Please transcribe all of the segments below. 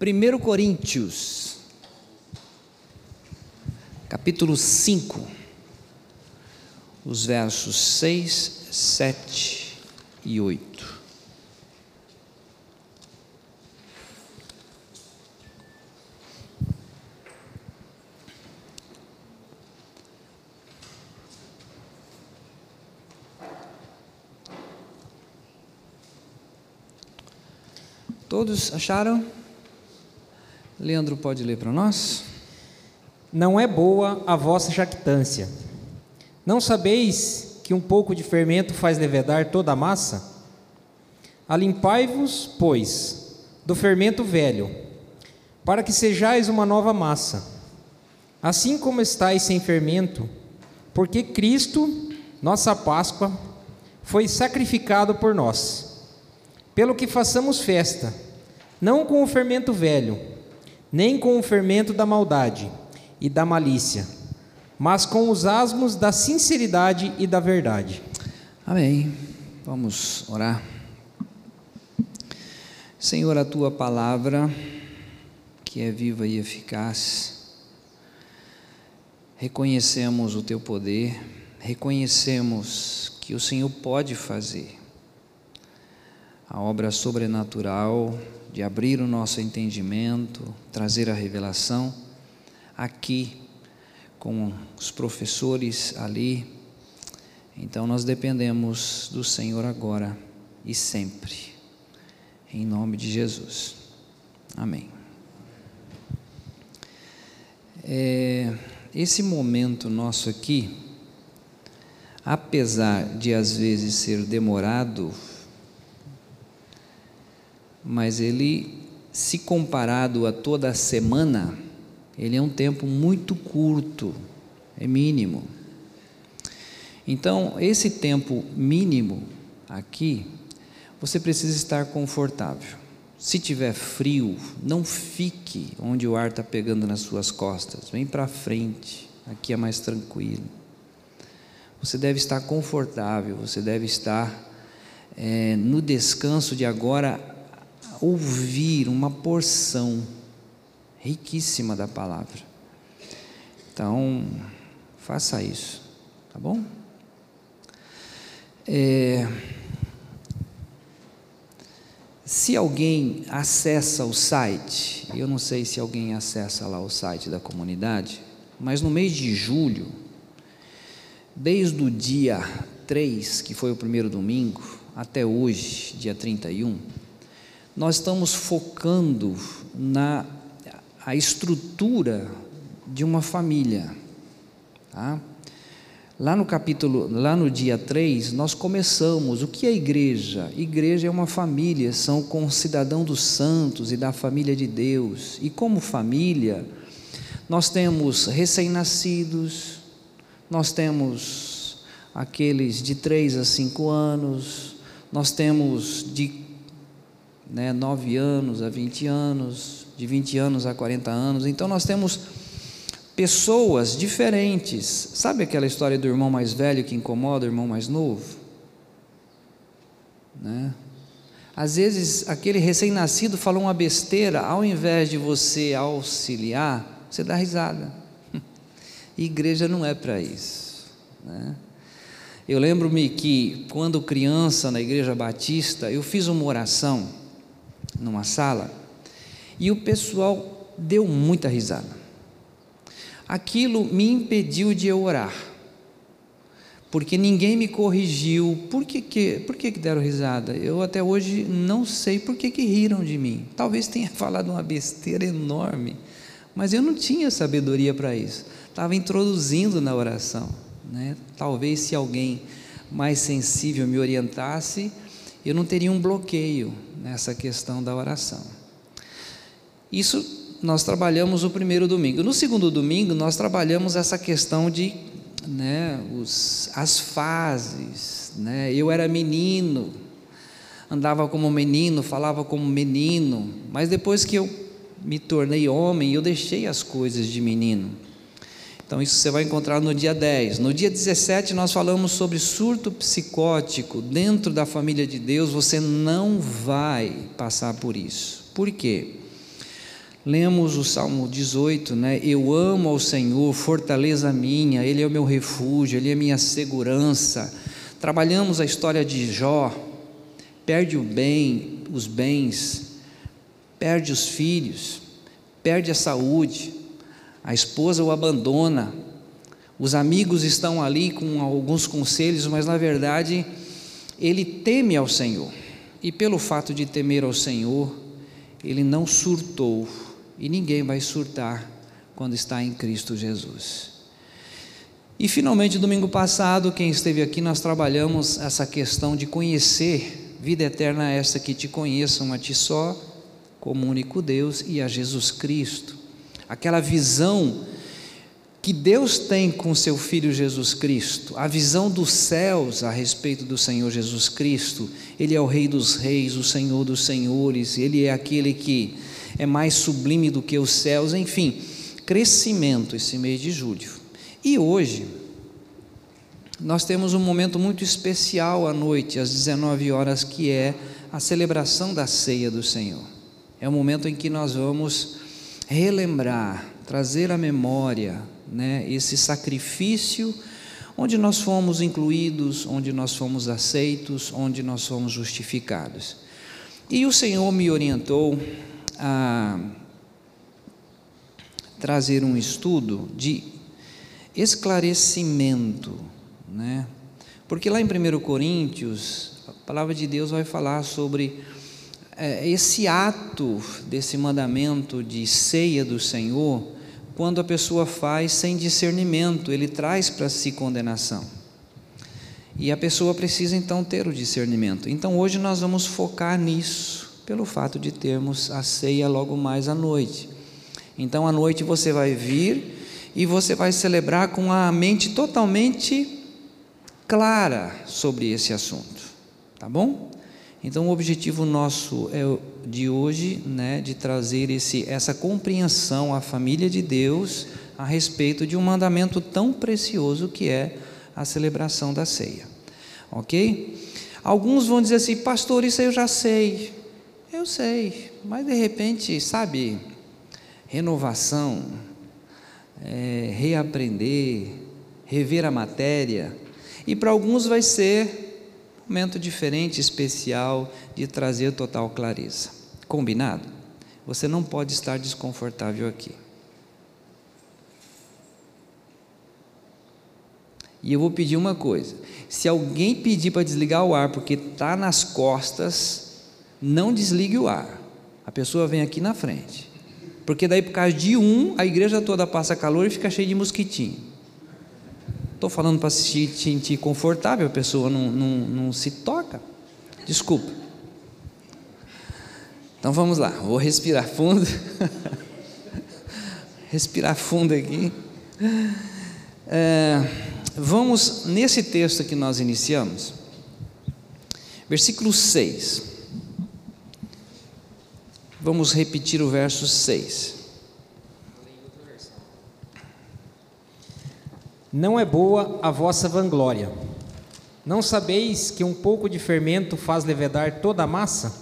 1 Coríntios, capítulo 5, os versos 6, 7 e 8. Todos acharam? Leandro pode ler para nós? Não é boa a vossa jactância. Não sabeis que um pouco de fermento faz levedar toda a massa? Alimpai-vos, pois, do fermento velho, para que sejais uma nova massa, assim como estáis sem fermento, porque Cristo, nossa Páscoa, foi sacrificado por nós. Pelo que façamos festa, não com o fermento velho, nem com o fermento da maldade e da malícia, mas com os asmos da sinceridade e da verdade. Amém. Vamos orar. Senhor, a tua palavra, que é viva e eficaz, reconhecemos o teu poder, reconhecemos que o Senhor pode fazer a obra sobrenatural de abrir o nosso entendimento, trazer a revelação aqui com os professores ali. Então nós dependemos do Senhor agora e sempre. Em nome de Jesus. Amém. É, esse momento nosso aqui, apesar de às vezes ser demorado, mas ele, se comparado a toda a semana, ele é um tempo muito curto, é mínimo. Então, esse tempo mínimo aqui, você precisa estar confortável. Se tiver frio, não fique onde o ar está pegando nas suas costas, vem para frente, aqui é mais tranquilo. Você deve estar confortável, você deve estar é, no descanso de agora ouvir uma porção riquíssima da palavra. Então, faça isso, tá bom? É, se alguém acessa o site, eu não sei se alguém acessa lá o site da comunidade, mas no mês de julho, desde o dia 3, que foi o primeiro domingo, até hoje, dia 31, nós estamos focando na a estrutura de uma família. Tá? Lá no capítulo, lá no dia 3, nós começamos o que é igreja? Igreja é uma família, são concidadão dos santos e da família de Deus. E como família, nós temos recém-nascidos, nós temos aqueles de 3 a 5 anos, nós temos de né, 9 anos a 20 anos, de 20 anos a 40 anos. Então nós temos pessoas diferentes. Sabe aquela história do irmão mais velho que incomoda o irmão mais novo? Né? Às vezes aquele recém-nascido falou uma besteira, ao invés de você auxiliar, você dá risada. E igreja não é para isso. Né? Eu lembro-me que quando criança na igreja batista, eu fiz uma oração numa sala e o pessoal deu muita risada. Aquilo me impediu de eu orar, porque ninguém me corrigiu. Por que, que, por que, que deram risada? Eu até hoje não sei por que, que riram de mim. Talvez tenha falado uma besteira enorme, mas eu não tinha sabedoria para isso. Estava introduzindo na oração. Né? Talvez se alguém mais sensível me orientasse, eu não teria um bloqueio nessa questão da oração. Isso nós trabalhamos o primeiro domingo. No segundo domingo, nós trabalhamos essa questão de né, os, as fases. Né? Eu era menino, andava como menino, falava como menino, mas depois que eu me tornei homem, eu deixei as coisas de menino. Então, isso você vai encontrar no dia 10. No dia 17, nós falamos sobre surto psicótico. Dentro da família de Deus, você não vai passar por isso. Por quê? Lemos o Salmo 18, né? Eu amo ao Senhor, fortaleza minha, Ele é o meu refúgio, Ele é minha segurança. Trabalhamos a história de Jó, perde o bem, os bens, perde os filhos, perde a saúde, a esposa o abandona, os amigos estão ali com alguns conselhos, mas na verdade ele teme ao Senhor. E pelo fato de temer ao Senhor, ele não surtou e ninguém vai surtar quando está em Cristo Jesus. E finalmente, domingo passado, quem esteve aqui, nós trabalhamos essa questão de conhecer, vida eterna essa que te conheçam a ti só, como único Deus, e a Jesus Cristo. Aquela visão que Deus tem com seu Filho Jesus Cristo, a visão dos céus a respeito do Senhor Jesus Cristo, Ele é o Rei dos Reis, o Senhor dos Senhores, Ele é aquele que é mais sublime do que os céus, enfim, crescimento esse mês de julho. E hoje, nós temos um momento muito especial à noite, às 19 horas, que é a celebração da ceia do Senhor. É o momento em que nós vamos relembrar, trazer à memória né, esse sacrifício onde nós fomos incluídos, onde nós fomos aceitos, onde nós fomos justificados. E o Senhor me orientou a trazer um estudo de esclarecimento, né? Porque lá em 1 Coríntios, a palavra de Deus vai falar sobre esse ato desse mandamento de ceia do Senhor, quando a pessoa faz sem discernimento, ele traz para si condenação. E a pessoa precisa então ter o discernimento. Então hoje nós vamos focar nisso pelo fato de termos a ceia logo mais à noite. Então, à noite você vai vir e você vai celebrar com a mente totalmente clara sobre esse assunto, tá bom? Então, o objetivo nosso é de hoje, né, de trazer esse, essa compreensão à família de Deus a respeito de um mandamento tão precioso que é a celebração da ceia, ok? Alguns vão dizer assim, pastor, isso eu já sei. Eu sei, mas de repente, sabe, renovação, é, reaprender, rever a matéria, e para alguns vai ser momento diferente, especial, de trazer total clareza. Combinado? Você não pode estar desconfortável aqui. E eu vou pedir uma coisa: se alguém pedir para desligar o ar porque está nas costas, não desligue o ar. A pessoa vem aqui na frente. Porque daí, por causa de um, a igreja toda passa calor e fica cheia de mosquitinho. Estou falando para se sentir confortável, a pessoa não, não, não se toca. Desculpa. Então vamos lá, vou respirar fundo. respirar fundo aqui. É, vamos nesse texto que nós iniciamos, versículo 6. Vamos repetir o verso 6. Não é boa a vossa vanglória. Não sabeis que um pouco de fermento faz levedar toda a massa?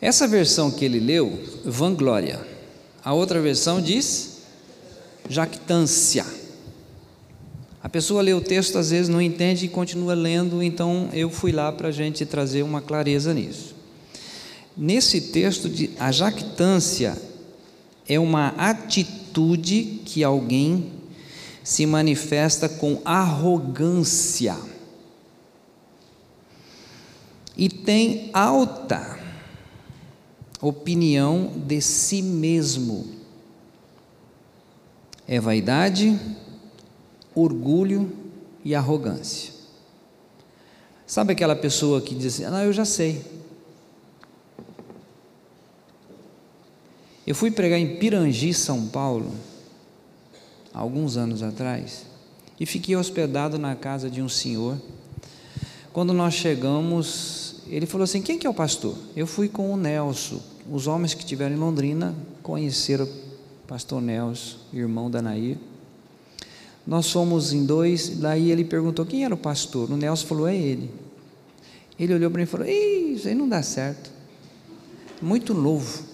Essa versão que ele leu, vanglória. A outra versão diz jactância. A pessoa lê o texto, às vezes não entende e continua lendo, então eu fui lá para a gente trazer uma clareza nisso. Nesse texto, de, a jactância é uma atitude que alguém se manifesta com arrogância e tem alta opinião de si mesmo. É vaidade, orgulho e arrogância. Sabe aquela pessoa que diz assim: Não, eu já sei. Eu fui pregar em Pirangi, São Paulo, alguns anos atrás, e fiquei hospedado na casa de um senhor. Quando nós chegamos, ele falou assim: Quem que é o pastor? Eu fui com o Nelson. Os homens que estiveram em Londrina conheceram o pastor Nelson, irmão da Nair. Nós fomos em dois, daí ele perguntou quem era o pastor. O Nelson falou: É ele. Ele olhou para mim e falou: Isso aí não dá certo. Muito novo.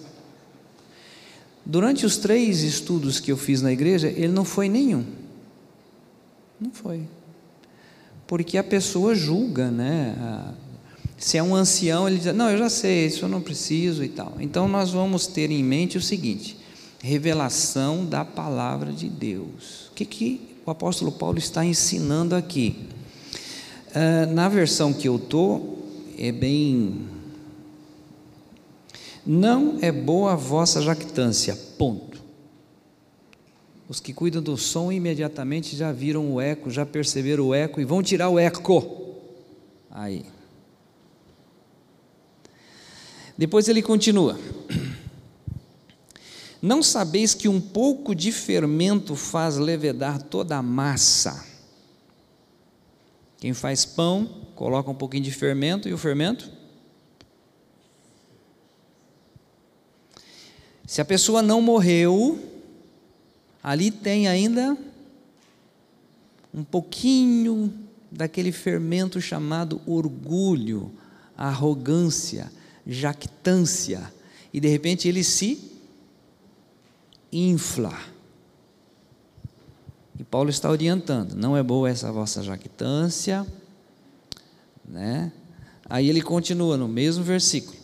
Durante os três estudos que eu fiz na igreja, ele não foi nenhum. Não foi. Porque a pessoa julga, né? Se é um ancião, ele diz: Não, eu já sei, isso eu não preciso e tal. Então nós vamos ter em mente o seguinte: revelação da palavra de Deus. O que, que o apóstolo Paulo está ensinando aqui? Uh, na versão que eu estou, é bem não é boa a vossa jactância, ponto. Os que cuidam do som imediatamente já viram o eco, já perceberam o eco e vão tirar o eco. Aí. Depois ele continua. Não sabeis que um pouco de fermento faz levedar toda a massa? Quem faz pão, coloca um pouquinho de fermento e o fermento Se a pessoa não morreu, ali tem ainda um pouquinho daquele fermento chamado orgulho, arrogância, jactância, e de repente ele se infla. E Paulo está orientando: não é boa essa vossa jactância, né? Aí ele continua no mesmo versículo.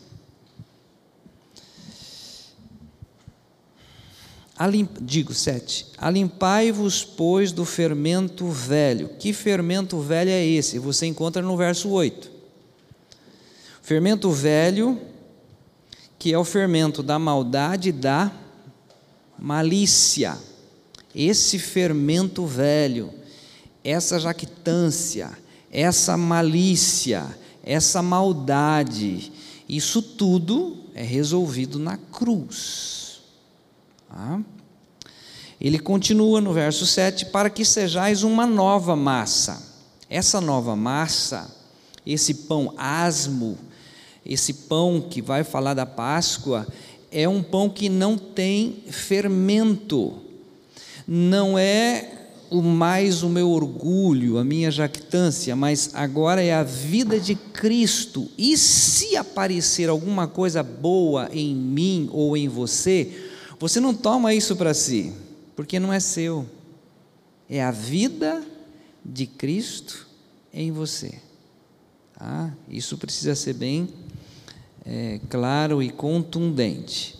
Digo, sete. Alimpai-vos, pois, do fermento velho. Que fermento velho é esse? Você encontra no verso 8. Fermento velho, que é o fermento da maldade e da malícia. Esse fermento velho, essa jactância, essa malícia, essa maldade, isso tudo é resolvido na cruz. Tá? Ele continua no verso 7: para que sejais uma nova massa. Essa nova massa, esse pão asmo, esse pão que vai falar da Páscoa, é um pão que não tem fermento, não é o mais o meu orgulho, a minha jactância, mas agora é a vida de Cristo. E se aparecer alguma coisa boa em mim ou em você, você não toma isso para si, porque não é seu. É a vida de Cristo em você. Tá? Isso precisa ser bem é, claro e contundente.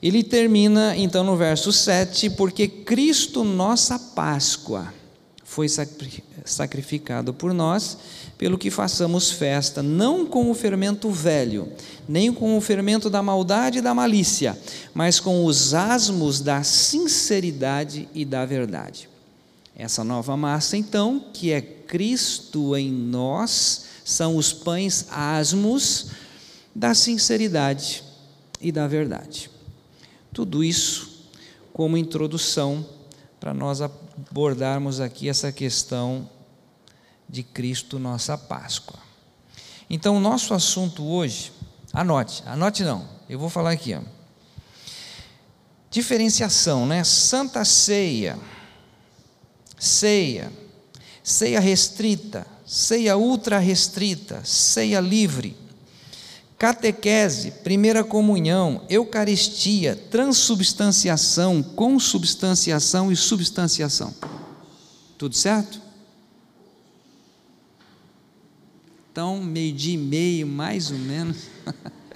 Ele termina então no verso 7, porque Cristo, nossa Páscoa, foi sacrificado por nós, pelo que façamos festa, não com o fermento velho, nem com o fermento da maldade e da malícia, mas com os asmos da sinceridade e da verdade. Essa nova massa, então, que é Cristo em nós, são os pães asmos da sinceridade e da verdade. Tudo isso como introdução para nós abordarmos aqui essa questão de Cristo, nossa Páscoa. Então, o nosso assunto hoje, anote, anote não, eu vou falar aqui, ó. Diferenciação, né? Santa ceia, ceia, ceia restrita, ceia ultra restrita, ceia livre, catequese, primeira comunhão, eucaristia, transubstanciação, consubstanciação e substanciação. Tudo certo? Então, meio-dia e meio, mais ou menos.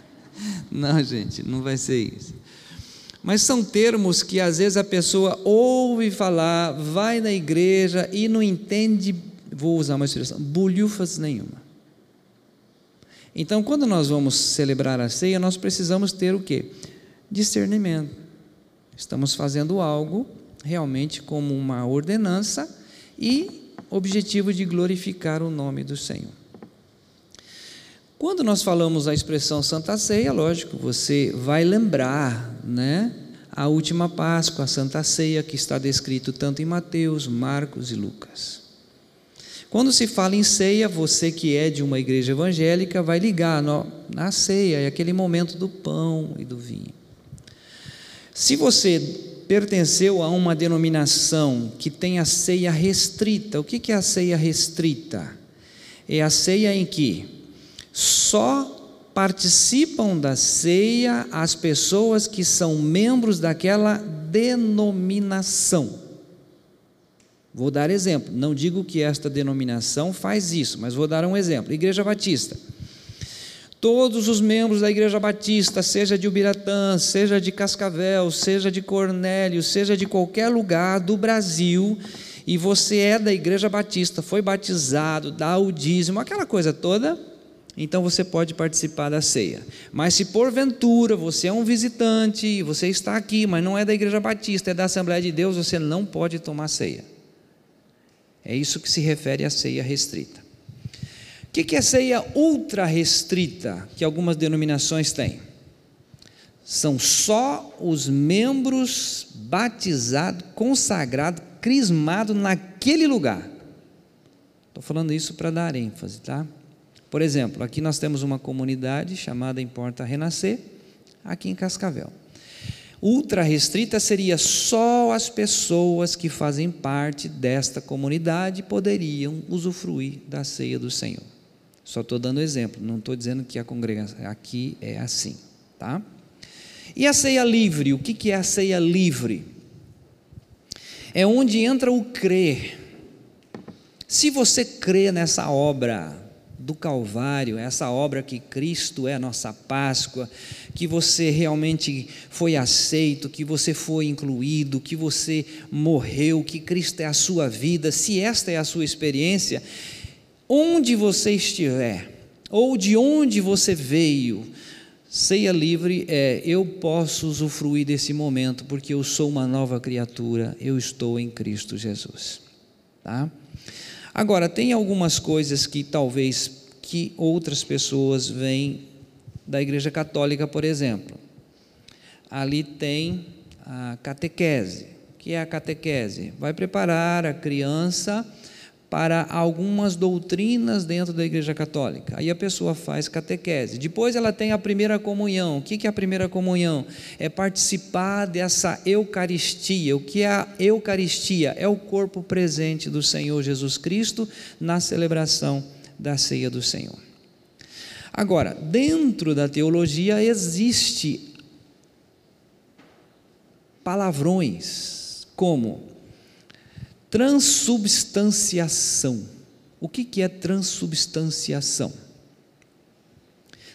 não, gente, não vai ser isso. Mas são termos que às vezes a pessoa ouve falar, vai na igreja e não entende, vou usar uma expressão, bolhufas nenhuma. Então, quando nós vamos celebrar a ceia, nós precisamos ter o quê? Discernimento. Estamos fazendo algo realmente como uma ordenança e objetivo de glorificar o nome do Senhor. Quando nós falamos a expressão Santa Ceia, lógico, você vai lembrar, né? A última Páscoa, a Santa Ceia, que está descrito tanto em Mateus, Marcos e Lucas. Quando se fala em ceia, você que é de uma igreja evangélica vai ligar no, na ceia, é aquele momento do pão e do vinho. Se você pertenceu a uma denominação que tem a ceia restrita, o que é a ceia restrita? É a ceia em que só participam da ceia as pessoas que são membros daquela denominação. Vou dar exemplo, não digo que esta denominação faz isso, mas vou dar um exemplo. Igreja Batista. Todos os membros da Igreja Batista, seja de Ubiratã, seja de Cascavel, seja de Cornélio, seja de qualquer lugar do Brasil, e você é da Igreja Batista, foi batizado, dá o dízimo, aquela coisa toda, então você pode participar da ceia. Mas se porventura você é um visitante, você está aqui, mas não é da Igreja Batista, é da Assembleia de Deus, você não pode tomar ceia. É isso que se refere à ceia restrita. O que é ceia ultra restrita que algumas denominações têm? São só os membros batizados, consagrados, crismados naquele lugar. Estou falando isso para dar ênfase, tá? Por exemplo, aqui nós temos uma comunidade chamada Importa Renascer, aqui em Cascavel. Ultra restrita seria só as pessoas que fazem parte desta comunidade poderiam usufruir da ceia do Senhor. Só estou dando exemplo, não estou dizendo que a congregação aqui é assim, tá? E a ceia livre, o que, é a ceia livre? É onde entra o crer. Se você crê nessa obra do Calvário, essa obra que Cristo é a nossa Páscoa, que você realmente foi aceito, que você foi incluído, que você morreu, que Cristo é a sua vida, se esta é a sua experiência, onde você estiver, ou de onde você veio, ceia livre é eu posso usufruir desse momento, porque eu sou uma nova criatura, eu estou em Cristo Jesus. Tá? Agora, tem algumas coisas que talvez que outras pessoas veem da Igreja Católica, por exemplo. Ali tem a catequese. O que é a catequese? Vai preparar a criança para algumas doutrinas dentro da Igreja Católica. Aí a pessoa faz catequese. Depois ela tem a primeira comunhão. O que é a primeira comunhão? É participar dessa Eucaristia. O que é a Eucaristia? É o corpo presente do Senhor Jesus Cristo na celebração da ceia do Senhor. Agora, dentro da teologia existe palavrões como Transubstanciação. O que, que é transubstanciação?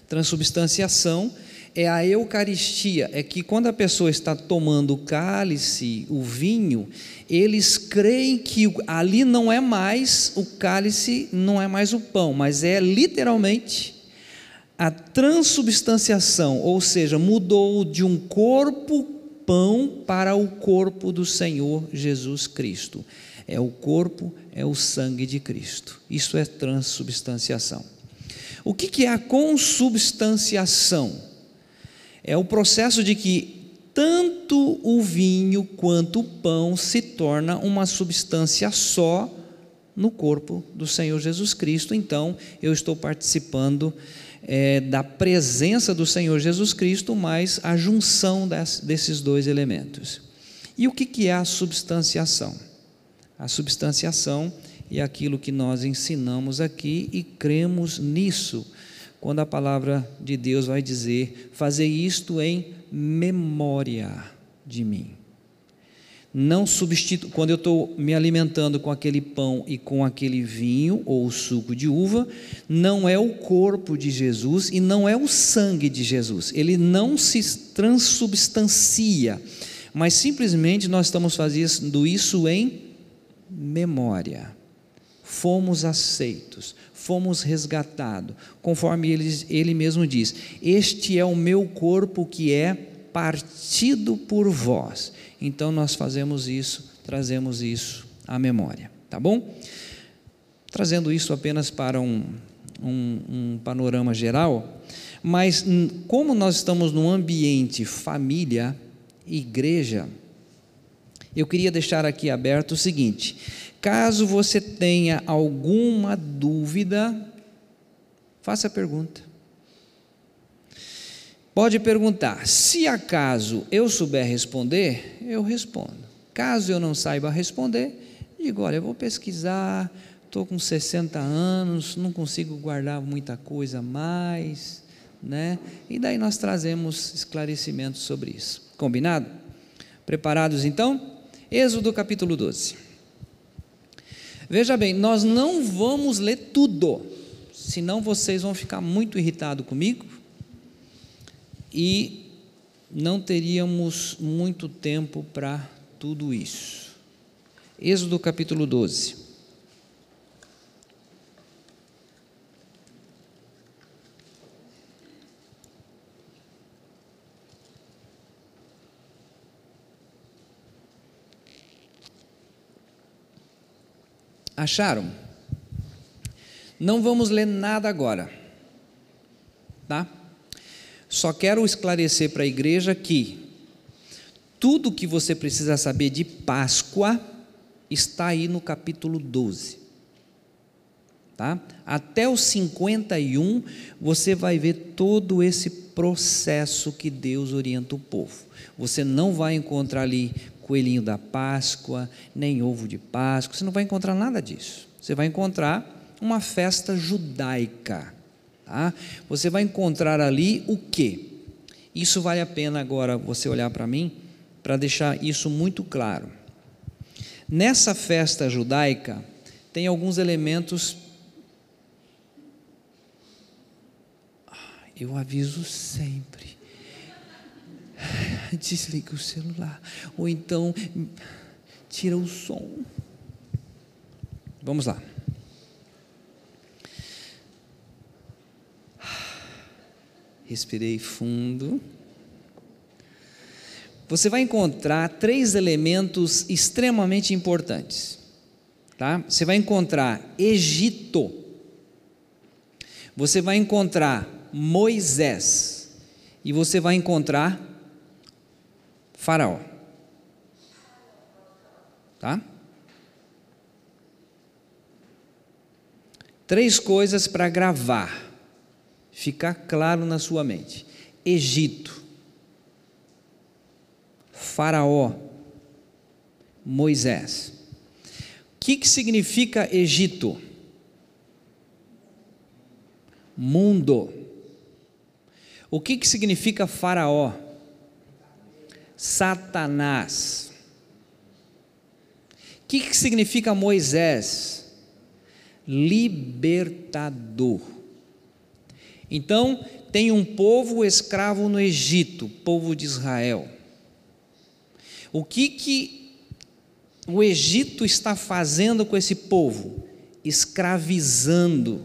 Transubstanciação é a Eucaristia, é que quando a pessoa está tomando o cálice, o vinho, eles creem que ali não é mais o cálice, não é mais o pão, mas é literalmente a transubstanciação, ou seja, mudou de um corpo pão para o corpo do Senhor Jesus Cristo é o corpo, é o sangue de Cristo. Isso é transubstanciação. O que é a consubstanciação? É o processo de que tanto o vinho quanto o pão se torna uma substância só no corpo do Senhor Jesus Cristo. Então, eu estou participando é, da presença do Senhor Jesus Cristo, mais a junção desses dois elementos. E o que é a substanciação? A substanciação é aquilo que nós ensinamos aqui e cremos nisso, quando a palavra de Deus vai dizer: fazer isto em memória de mim. Não substitu... quando eu estou me alimentando com aquele pão e com aquele vinho ou suco de uva, não é o corpo de Jesus e não é o sangue de Jesus. Ele não se transubstancia, mas simplesmente nós estamos fazendo isso em memória. Fomos aceitos, fomos resgatados, conforme ele, ele mesmo diz: Este é o meu corpo que é partido por vós. Então nós fazemos isso, trazemos isso à memória, tá bom? Trazendo isso apenas para um, um, um panorama geral, mas como nós estamos num ambiente família, igreja, eu queria deixar aqui aberto o seguinte: caso você tenha alguma dúvida, faça a pergunta. Pode perguntar. Se acaso eu souber responder, eu respondo. Caso eu não saiba responder, digo: olha, eu vou pesquisar, estou com 60 anos, não consigo guardar muita coisa mais, né? E daí nós trazemos esclarecimentos sobre isso. Combinado? Preparados então? Êxodo capítulo 12. Veja bem, nós não vamos ler tudo, senão vocês vão ficar muito irritados comigo e não teríamos muito tempo para tudo isso. Êxodo capítulo 12. Acharam? Não vamos ler nada agora, tá? Só quero esclarecer para a igreja que tudo que você precisa saber de Páscoa está aí no capítulo 12. Tá? Até o 51 você vai ver todo esse processo que Deus orienta o povo. Você não vai encontrar ali coelhinho da Páscoa, nem ovo de Páscoa, você não vai encontrar nada disso. Você vai encontrar uma festa judaica. Tá? Você vai encontrar ali o que? Isso vale a pena agora você olhar para mim, para deixar isso muito claro. Nessa festa judaica, tem alguns elementos. Eu aviso sempre desliga o celular, ou então tira o som. Vamos lá. Respirei fundo. Você vai encontrar três elementos extremamente importantes. Tá? Você vai encontrar Egito. Você vai encontrar Moisés. E você vai encontrar Faraó. Tá? Três coisas para gravar, ficar claro na sua mente: Egito, Faraó, Moisés. O que, que significa Egito? Mundo. O que, que significa Faraó? Satanás. O que, que significa Moisés? Libertador. Então, tem um povo escravo no Egito, povo de Israel. O que, que o Egito está fazendo com esse povo? Escravizando.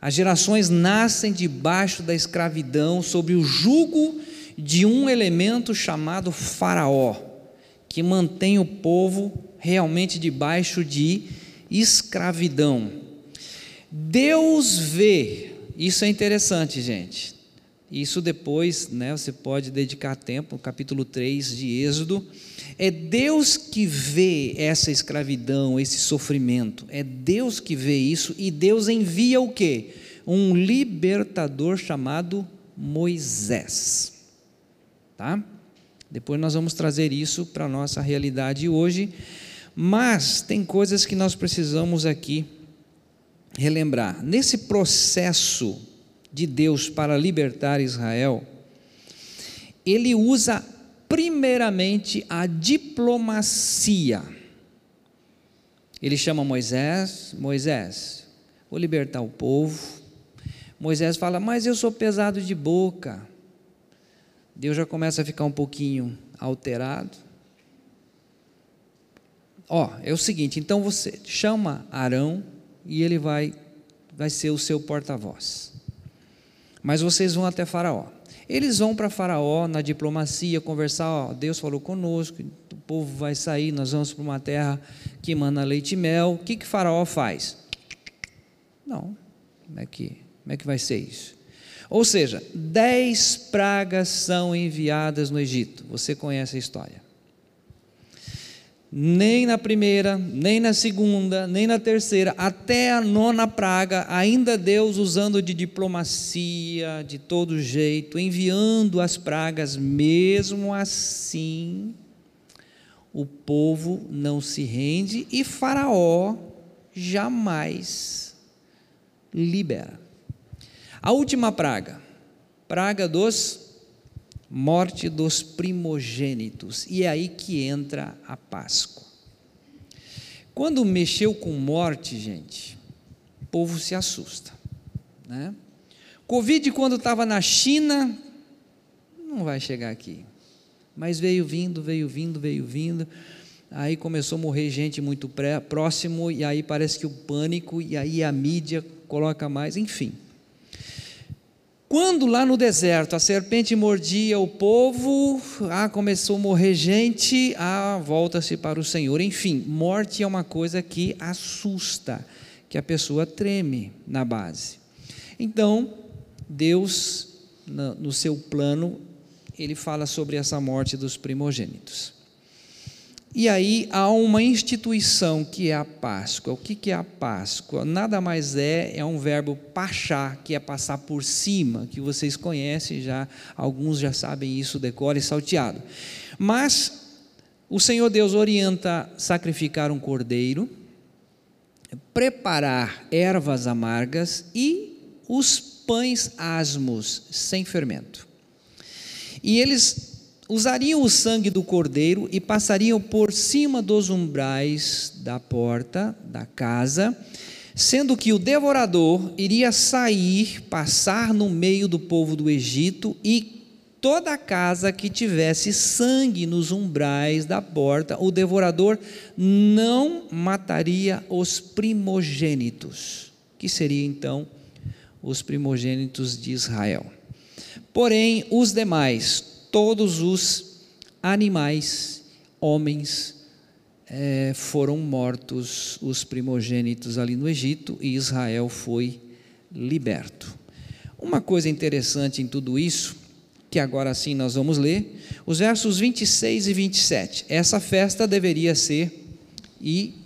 As gerações nascem debaixo da escravidão, sob o jugo de um elemento chamado Faraó, que mantém o povo realmente debaixo de escravidão. Deus vê, isso é interessante, gente. Isso depois, né, você pode dedicar tempo, capítulo 3 de Êxodo. É Deus que vê essa escravidão, esse sofrimento. É Deus que vê isso e Deus envia o quê? Um libertador chamado Moisés. Tá? Depois nós vamos trazer isso para a nossa realidade hoje, mas tem coisas que nós precisamos aqui relembrar. Nesse processo de Deus para libertar Israel, ele usa primeiramente a diplomacia. Ele chama Moisés, Moisés, vou libertar o povo. Moisés fala, mas eu sou pesado de boca. Deus já começa a ficar um pouquinho alterado. Ó, é o seguinte, então você chama Arão e ele vai vai ser o seu porta-voz. Mas vocês vão até Faraó. Eles vão para Faraó na diplomacia, conversar, ó, Deus falou conosco, o povo vai sair, nós vamos para uma terra que manda leite e mel. O que que Faraó faz? Não. Como é que, como é que vai ser isso? Ou seja, dez pragas são enviadas no Egito. Você conhece a história. Nem na primeira, nem na segunda, nem na terceira, até a nona praga, ainda Deus usando de diplomacia, de todo jeito, enviando as pragas, mesmo assim, o povo não se rende e Faraó jamais libera. A última praga, praga dos morte dos primogênitos. E é aí que entra a Páscoa. Quando mexeu com morte, gente, o povo se assusta. Né? Covid, quando estava na China, não vai chegar aqui. Mas veio vindo, veio vindo, veio vindo. Aí começou a morrer gente muito pré, próximo, e aí parece que o pânico, e aí a mídia coloca mais, enfim. Quando lá no deserto a serpente mordia o povo, ah, começou a morrer gente, ah, volta-se para o Senhor. Enfim, morte é uma coisa que assusta, que a pessoa treme na base. Então, Deus, no seu plano, ele fala sobre essa morte dos primogênitos. E aí há uma instituição que é a Páscoa. O que é a Páscoa? Nada mais é, é um verbo pachar, que é passar por cima, que vocês conhecem já, alguns já sabem isso, decore e salteado. Mas o Senhor Deus orienta sacrificar um cordeiro, preparar ervas amargas e os pães asmos, sem fermento. E eles usariam o sangue do cordeiro e passariam por cima dos umbrais da porta da casa, sendo que o devorador iria sair, passar no meio do povo do Egito e toda casa que tivesse sangue nos umbrais da porta, o devorador não mataria os primogênitos, que seria então os primogênitos de Israel. Porém, os demais, todos os animais, homens, é, foram mortos, os primogênitos ali no Egito, e Israel foi liberto. Uma coisa interessante em tudo isso, que agora sim nós vamos ler, os versos 26 e 27. Essa festa deveria ser, e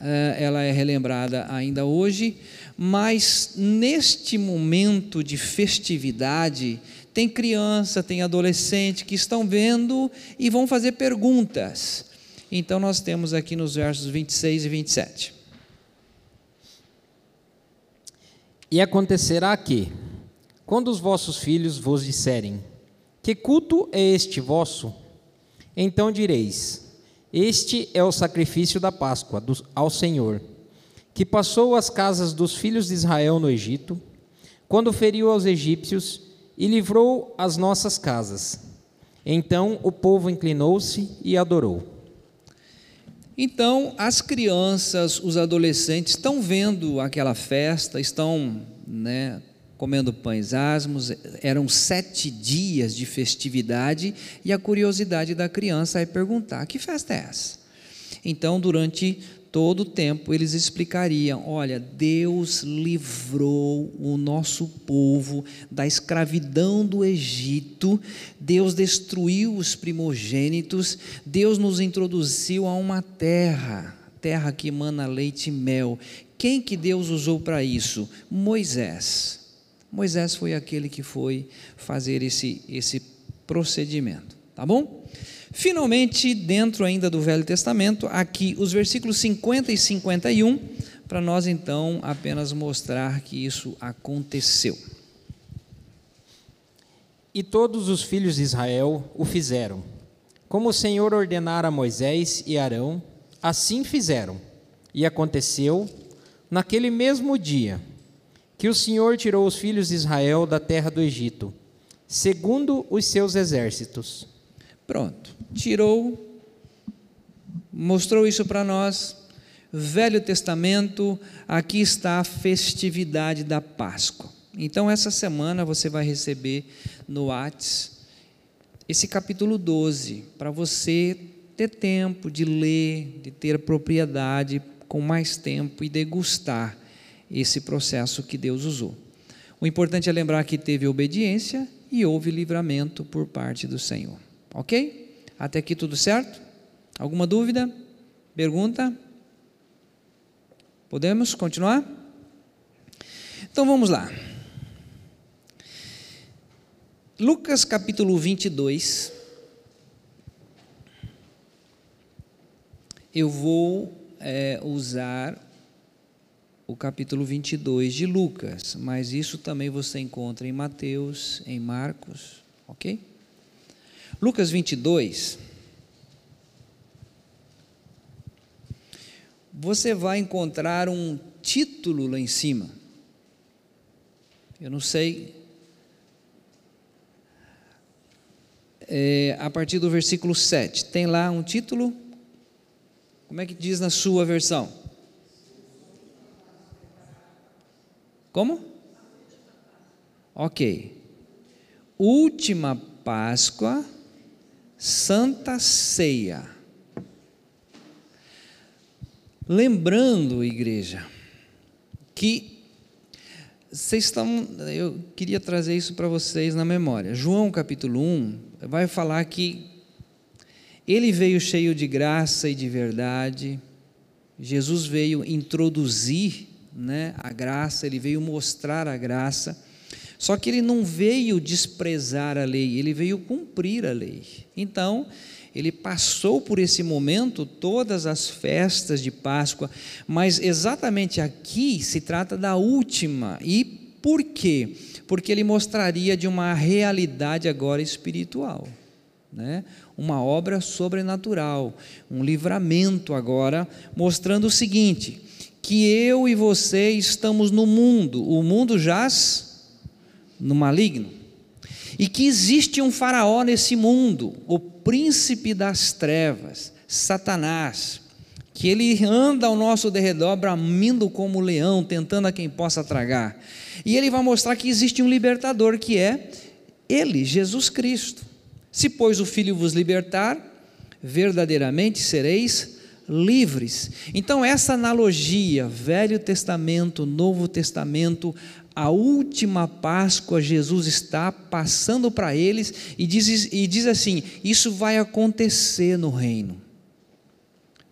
uh, ela é relembrada ainda hoje, mas neste momento de festividade, tem criança, tem adolescente que estão vendo e vão fazer perguntas. Então nós temos aqui nos versos 26 e 27. E acontecerá que, quando os vossos filhos vos disserem: Que culto é este vosso? Então direis: Este é o sacrifício da Páscoa do, ao Senhor, que passou as casas dos filhos de Israel no Egito, quando feriu aos egípcios e livrou as nossas casas. Então o povo inclinou-se e adorou. Então as crianças, os adolescentes estão vendo aquela festa, estão né, comendo pães asmos, eram sete dias de festividade, e a curiosidade da criança é perguntar: que festa é essa? Então, durante todo o tempo eles explicariam: olha, Deus livrou o nosso povo da escravidão do Egito, Deus destruiu os primogênitos, Deus nos introduziu a uma terra, terra que emana leite e mel. Quem que Deus usou para isso? Moisés. Moisés foi aquele que foi fazer esse, esse procedimento, tá bom? Finalmente, dentro ainda do Velho Testamento, aqui os versículos 50 e 51, para nós então apenas mostrar que isso aconteceu. E todos os filhos de Israel o fizeram. Como o Senhor ordenara a Moisés e Arão, assim fizeram. E aconteceu, naquele mesmo dia, que o Senhor tirou os filhos de Israel da terra do Egito, segundo os seus exércitos. Pronto tirou, mostrou isso para nós. Velho Testamento, aqui está a festividade da Páscoa. Então, essa semana você vai receber no Whats esse capítulo 12, para você ter tempo de ler, de ter propriedade com mais tempo e degustar esse processo que Deus usou. O importante é lembrar que teve obediência e houve livramento por parte do Senhor. Ok? Até aqui tudo certo? Alguma dúvida? Pergunta? Podemos continuar? Então vamos lá. Lucas capítulo 22. Eu vou é, usar o capítulo 22 de Lucas, mas isso também você encontra em Mateus, em Marcos, ok? Lucas 22. Você vai encontrar um título lá em cima. Eu não sei. É, a partir do versículo 7. Tem lá um título. Como é que diz na sua versão? Como? Ok. Última Páscoa, Santa Ceia. Lembrando, igreja, que vocês estão. Eu queria trazer isso para vocês na memória. João capítulo 1 vai falar que ele veio cheio de graça e de verdade. Jesus veio introduzir né, a graça, ele veio mostrar a graça. Só que ele não veio desprezar a lei, ele veio cumprir a lei. Então, ele passou por esse momento todas as festas de Páscoa, mas exatamente aqui se trata da última. E por quê? Porque ele mostraria de uma realidade agora espiritual. Né? Uma obra sobrenatural, um livramento agora, mostrando o seguinte: que eu e você estamos no mundo, o mundo jaz no maligno, e que existe um faraó nesse mundo, o príncipe das trevas, Satanás, que ele anda ao nosso derredor, bramindo como leão, tentando a quem possa tragar. E ele vai mostrar que existe um libertador, que é ele, Jesus Cristo. Se, pois, o Filho vos libertar, verdadeiramente sereis livres. Então, essa analogia, Velho Testamento, Novo Testamento, a última Páscoa, Jesus está passando para eles e diz, e diz assim: Isso vai acontecer no reino.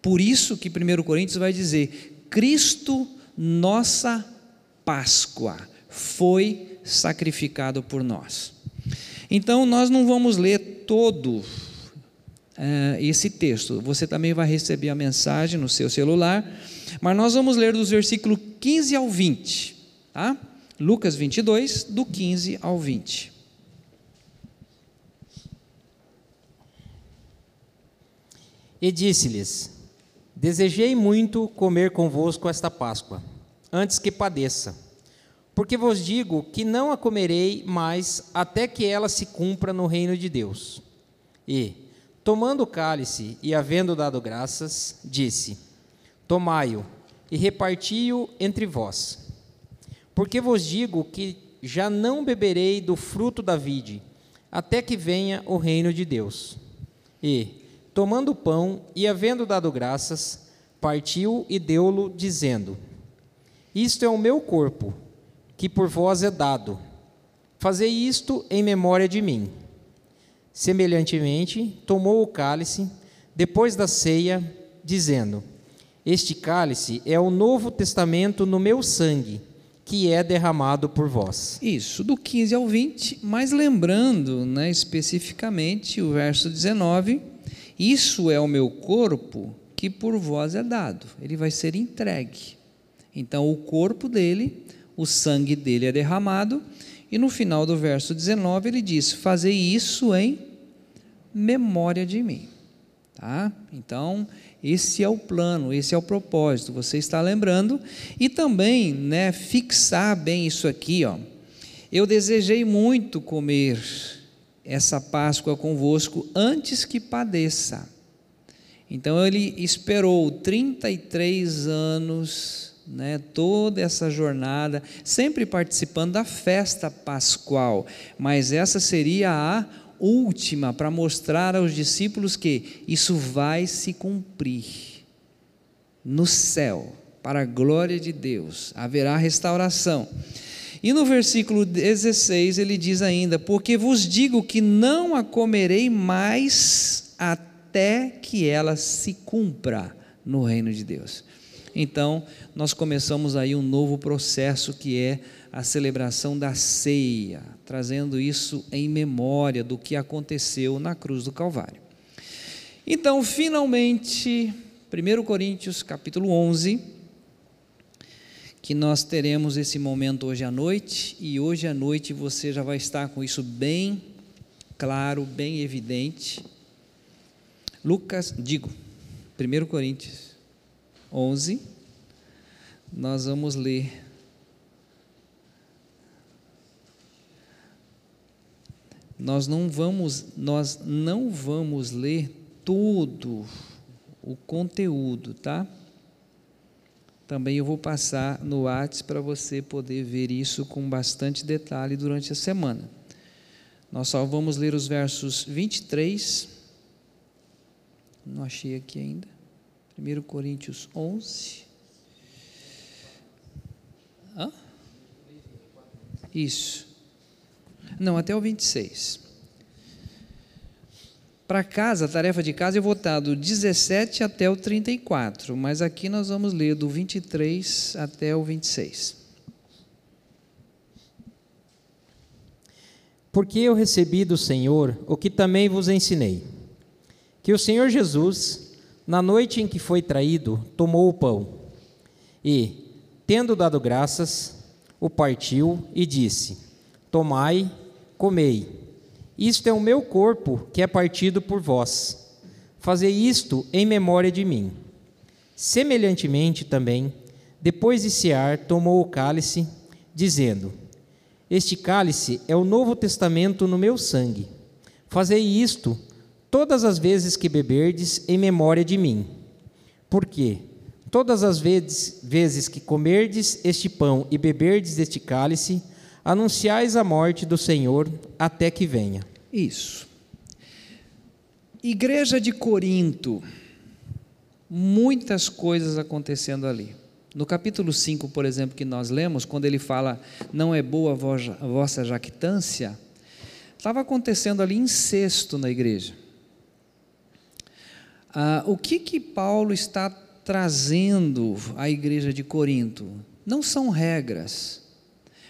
Por isso que 1 Coríntios vai dizer: Cristo, nossa Páscoa, foi sacrificado por nós. Então, nós não vamos ler todo uh, esse texto. Você também vai receber a mensagem no seu celular, mas nós vamos ler dos versículos 15 ao 20, tá? Lucas 22, do 15 ao 20. E disse-lhes: Desejei muito comer convosco esta Páscoa, antes que padeça. Porque vos digo que não a comerei mais até que ela se cumpra no reino de Deus. E, Tomando o cálice e havendo dado graças, disse: Tomai-o e reparti-o entre vós. Porque vos digo que já não beberei do fruto da vide, até que venha o reino de Deus. E, tomando o pão e havendo dado graças, partiu e deu-lo, dizendo: Isto é o meu corpo, que por vós é dado. Fazei isto em memória de mim. Semelhantemente, tomou o cálice depois da ceia, dizendo: Este cálice é o novo testamento no meu sangue, que é derramado por vós. Isso, do 15 ao 20, mas lembrando né, especificamente o verso 19: Isso é o meu corpo que por vós é dado, ele vai ser entregue. Então, o corpo dele, o sangue dele é derramado, e no final do verso 19 ele diz: Fazei isso em memória de mim. Tá? Então, esse é o plano, esse é o propósito. Você está lembrando e também, né, fixar bem isso aqui, ó. Eu desejei muito comer essa Páscoa convosco antes que padeça. Então ele esperou 33 anos, né, toda essa jornada, sempre participando da festa pascual, mas essa seria a última para mostrar aos discípulos que isso vai se cumprir no céu, para a glória de Deus, haverá restauração. E no versículo 16 ele diz ainda: Porque vos digo que não a comerei mais até que ela se cumpra no reino de Deus. Então, nós começamos aí um novo processo que é a celebração da ceia, trazendo isso em memória do que aconteceu na cruz do Calvário. Então, finalmente, 1 Coríntios capítulo 11, que nós teremos esse momento hoje à noite, e hoje à noite você já vai estar com isso bem claro, bem evidente. Lucas, digo, 1 Coríntios 11, nós vamos ler. Nós não vamos, nós não vamos ler todo o conteúdo, tá? Também eu vou passar no WhatsApp para você poder ver isso com bastante detalhe durante a semana. Nós só vamos ler os versos 23. Não achei aqui ainda. 1 Coríntios 11. Hã? Isso. Não, até o 26. Para casa, a tarefa de casa, eu vou estar do 17 até o 34, mas aqui nós vamos ler do 23 até o 26. Porque eu recebi do Senhor o que também vos ensinei: que o Senhor Jesus, na noite em que foi traído, tomou o pão e, tendo dado graças, o partiu e disse: Tomai, comei. Isto é o meu corpo que é partido por vós. Fazei isto em memória de mim. Semelhantemente também, depois de cear, tomou o cálice, dizendo: Este cálice é o novo testamento no meu sangue. Fazei isto todas as vezes que beberdes em memória de mim. Porque todas as vezes, vezes que comerdes este pão e beberdes este cálice, anunciais a morte do Senhor até que venha. Isso. Igreja de Corinto, muitas coisas acontecendo ali. No capítulo 5, por exemplo, que nós lemos, quando ele fala, não é boa a vossa jactância, estava acontecendo ali incesto na igreja. Ah, o que que Paulo está trazendo à igreja de Corinto? Não são regras,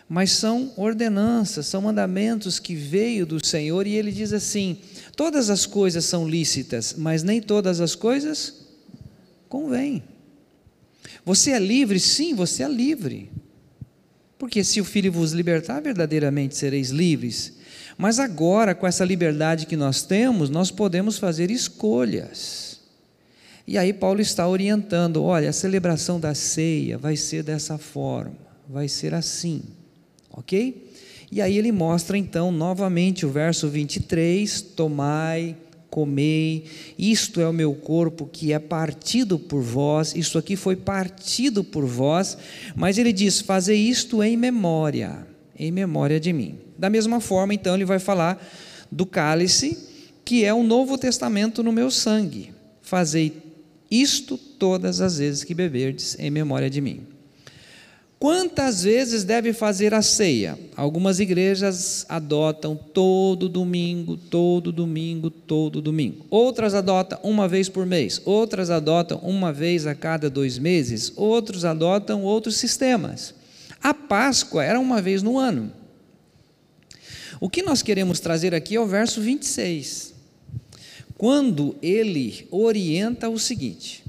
mas são ordenanças, são mandamentos que veio do Senhor e ele diz assim: todas as coisas são lícitas, mas nem todas as coisas convêm. Você é livre? Sim, você é livre. Porque se o Filho vos libertar, verdadeiramente sereis livres. Mas agora, com essa liberdade que nós temos, nós podemos fazer escolhas. E aí Paulo está orientando: olha, a celebração da ceia vai ser dessa forma, vai ser assim. Ok? E aí ele mostra então novamente o verso 23: Tomai, comei, isto é o meu corpo que é partido por vós, isso aqui foi partido por vós, mas ele diz: Fazei isto em memória, em memória de mim. Da mesma forma, então, ele vai falar do cálice, que é o Novo Testamento no meu sangue. Fazei isto todas as vezes que beberdes em memória de mim. Quantas vezes deve fazer a ceia? Algumas igrejas adotam todo domingo, todo domingo, todo domingo. Outras adotam uma vez por mês. Outras adotam uma vez a cada dois meses. Outros adotam outros sistemas. A Páscoa era uma vez no ano. O que nós queremos trazer aqui é o verso 26. Quando ele orienta o seguinte: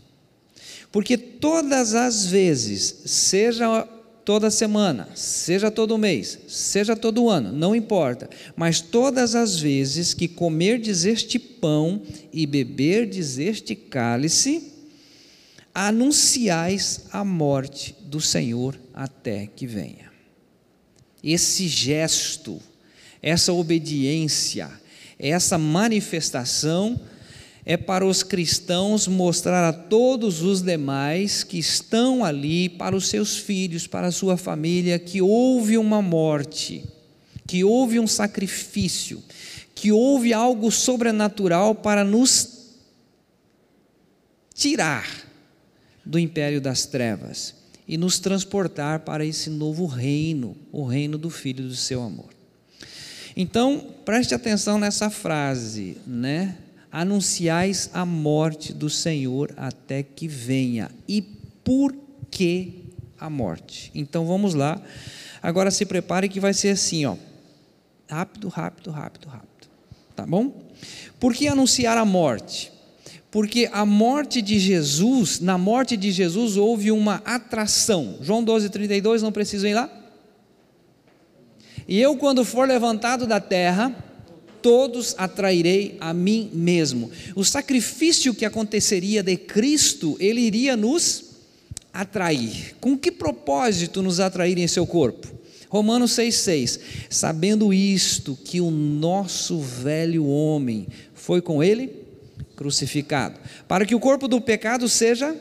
porque todas as vezes, seja toda semana, seja todo mês, seja todo ano, não importa, mas todas as vezes que comerdes este pão e beberdes este cálice, anunciais a morte do Senhor até que venha. Esse gesto, essa obediência, essa manifestação, é para os cristãos mostrar a todos os demais que estão ali, para os seus filhos, para a sua família, que houve uma morte, que houve um sacrifício, que houve algo sobrenatural para nos tirar do império das trevas e nos transportar para esse novo reino, o reino do Filho do seu amor. Então, preste atenção nessa frase, né? Anunciais a morte do Senhor até que venha. E por que a morte? Então vamos lá. Agora se prepare que vai ser assim, ó. Rápido, rápido, rápido, rápido. Tá bom? Por que anunciar a morte? Porque a morte de Jesus, na morte de Jesus houve uma atração. João 12, 32, não preciso ir lá? E eu, quando for levantado da terra, todos atrairei a mim mesmo. O sacrifício que aconteceria de Cristo, ele iria nos atrair. Com que propósito nos atrair em seu corpo? Romanos 6,6: Sabendo isto, que o nosso velho homem foi com ele crucificado, para que o corpo do pecado seja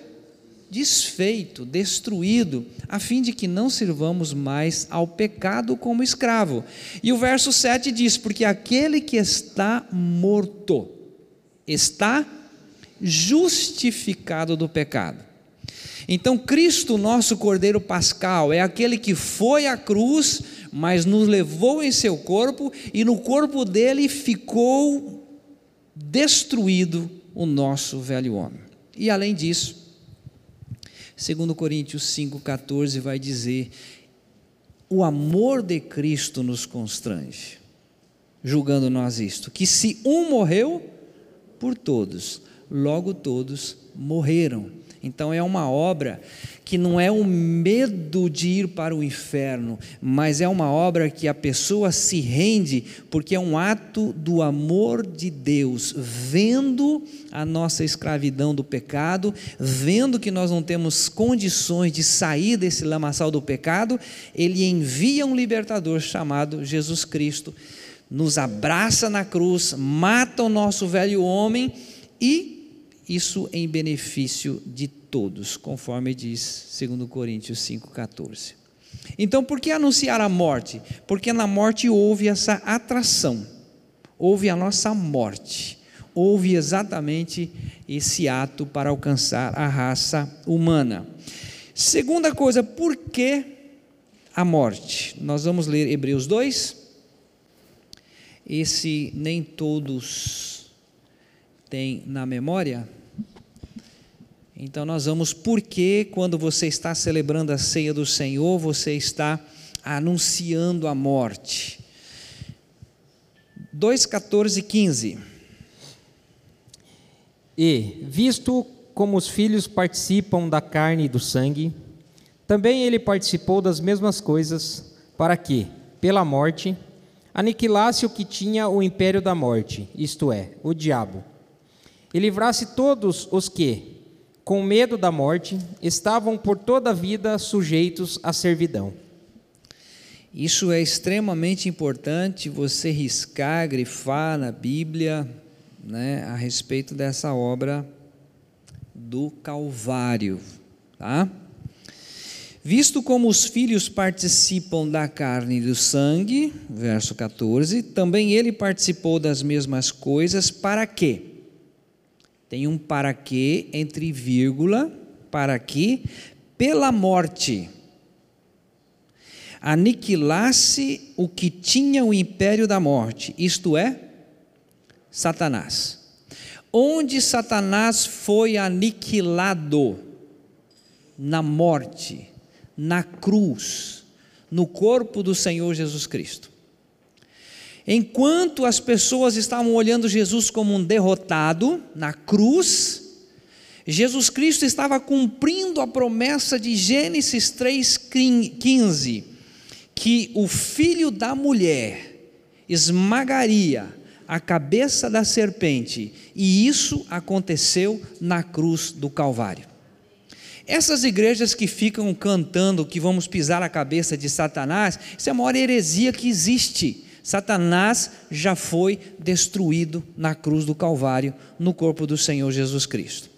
desfeito, destruído, a fim de que não sirvamos mais ao pecado como escravo. E o verso 7 diz: Porque aquele que está morto está justificado do pecado. Então, Cristo, nosso Cordeiro Pascal, é aquele que foi à cruz, mas nos levou em seu corpo, e no corpo dele ficou destruído o nosso velho homem. E além disso, Segundo Coríntios 5:14 vai dizer: "O amor de Cristo nos constrange, julgando nós isto, que se um morreu por todos, logo todos morreram." Então é uma obra que não é o medo de ir para o inferno, mas é uma obra que a pessoa se rende porque é um ato do amor de Deus, vendo a nossa escravidão do pecado, vendo que nós não temos condições de sair desse lamaçal do pecado, ele envia um libertador chamado Jesus Cristo, nos abraça na cruz, mata o nosso velho homem e isso em benefício de todos, conforme diz 2 Coríntios 5,14. Então, por que anunciar a morte? Porque na morte houve essa atração, houve a nossa morte, houve exatamente esse ato para alcançar a raça humana. Segunda coisa, por que a morte? Nós vamos ler Hebreus 2. Esse nem todos têm na memória. Então nós vamos porque quando você está celebrando a ceia do Senhor, você está anunciando a morte. 2, 14 e 15. E, visto como os filhos participam da carne e do sangue, também ele participou das mesmas coisas, para que, pela morte, aniquilasse o que tinha o império da morte, isto é, o diabo, e livrasse todos os que, com medo da morte, estavam por toda a vida sujeitos à servidão. Isso é extremamente importante você riscar, grifar na Bíblia, né, a respeito dessa obra do Calvário, tá? Visto como os filhos participam da carne e do sangue, verso 14, também ele participou das mesmas coisas, para quê? Tem um para quê entre vírgula, para que, pela morte, aniquilasse o que tinha o império da morte, isto é, Satanás. Onde Satanás foi aniquilado? Na morte, na cruz, no corpo do Senhor Jesus Cristo. Enquanto as pessoas estavam olhando Jesus como um derrotado na cruz, Jesus Cristo estava cumprindo a promessa de Gênesis 3,15, que o filho da mulher esmagaria a cabeça da serpente, e isso aconteceu na cruz do Calvário. Essas igrejas que ficam cantando que vamos pisar a cabeça de Satanás, isso é a maior heresia que existe. Satanás já foi destruído na cruz do Calvário, no corpo do Senhor Jesus Cristo.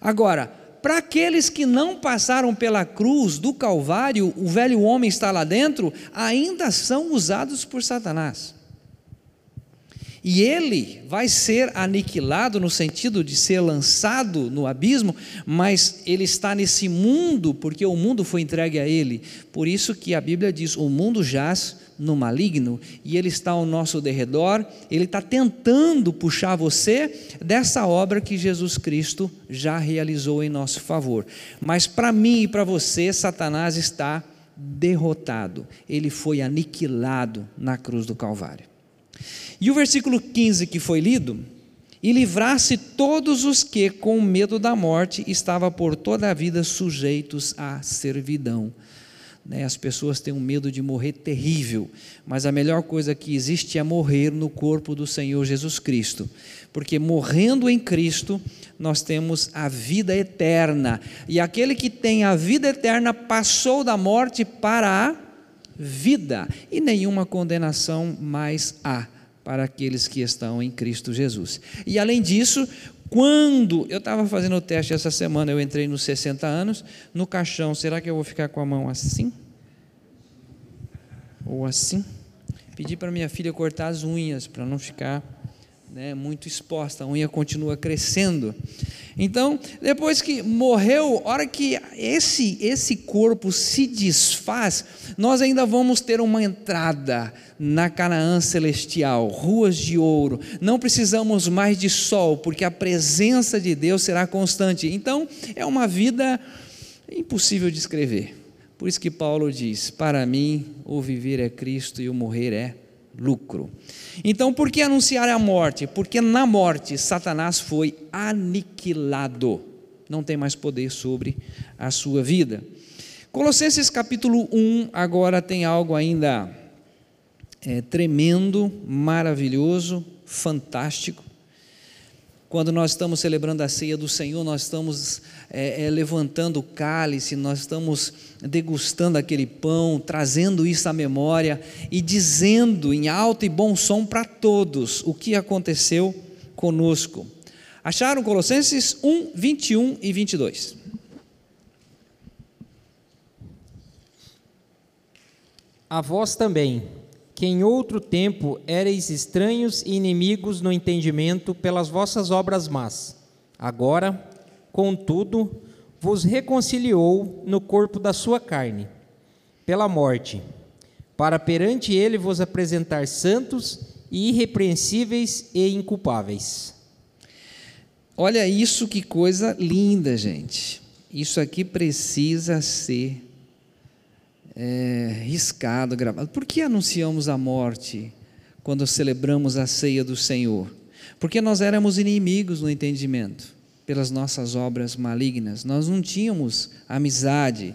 Agora, para aqueles que não passaram pela cruz do Calvário, o velho homem está lá dentro, ainda são usados por Satanás. E ele vai ser aniquilado no sentido de ser lançado no abismo, mas ele está nesse mundo porque o mundo foi entregue a ele. Por isso que a Bíblia diz: o mundo jaz no maligno e ele está ao nosso derredor, ele está tentando puxar você dessa obra que Jesus Cristo já realizou em nosso favor. Mas para mim e para você, Satanás está derrotado, ele foi aniquilado na cruz do Calvário. E o versículo 15 que foi lido, e livrasse todos os que, com medo da morte, estavam por toda a vida sujeitos à servidão. Né? As pessoas têm um medo de morrer terrível, mas a melhor coisa que existe é morrer no corpo do Senhor Jesus Cristo, porque morrendo em Cristo, nós temos a vida eterna, e aquele que tem a vida eterna passou da morte para a vida, e nenhuma condenação mais há para aqueles que estão em Cristo Jesus. E além disso, quando eu estava fazendo o teste essa semana, eu entrei nos 60 anos, no caixão, será que eu vou ficar com a mão assim? Ou assim? Pedi para minha filha cortar as unhas, para não ficar né, muito exposta, a unha continua crescendo. Então, depois que morreu, hora que esse, esse corpo se desfaz, nós ainda vamos ter uma entrada na Canaã celestial, ruas de ouro. Não precisamos mais de sol, porque a presença de Deus será constante. Então, é uma vida impossível de escrever. Por isso que Paulo diz: Para mim, o viver é Cristo e o morrer é lucro. Então, por que anunciar a morte? Porque na morte Satanás foi aniquilado, não tem mais poder sobre a sua vida. Colossenses capítulo 1 agora tem algo ainda é, tremendo, maravilhoso, fantástico. Quando nós estamos celebrando a ceia do Senhor, nós estamos é, é, levantando o cálice, nós estamos degustando aquele pão, trazendo isso à memória e dizendo em alto e bom som para todos o que aconteceu conosco. Acharam Colossenses 1, 21 e 22. A vós também que em outro tempo éreis estranhos e inimigos no entendimento pelas vossas obras más. Agora, contudo, vos reconciliou no corpo da sua carne, pela morte, para perante ele vos apresentar santos e irrepreensíveis e inculpáveis. Olha isso que coisa linda, gente. Isso aqui precisa ser é, riscado, gravado. Por que anunciamos a morte quando celebramos a ceia do Senhor? Porque nós éramos inimigos no entendimento, pelas nossas obras malignas, nós não tínhamos amizade,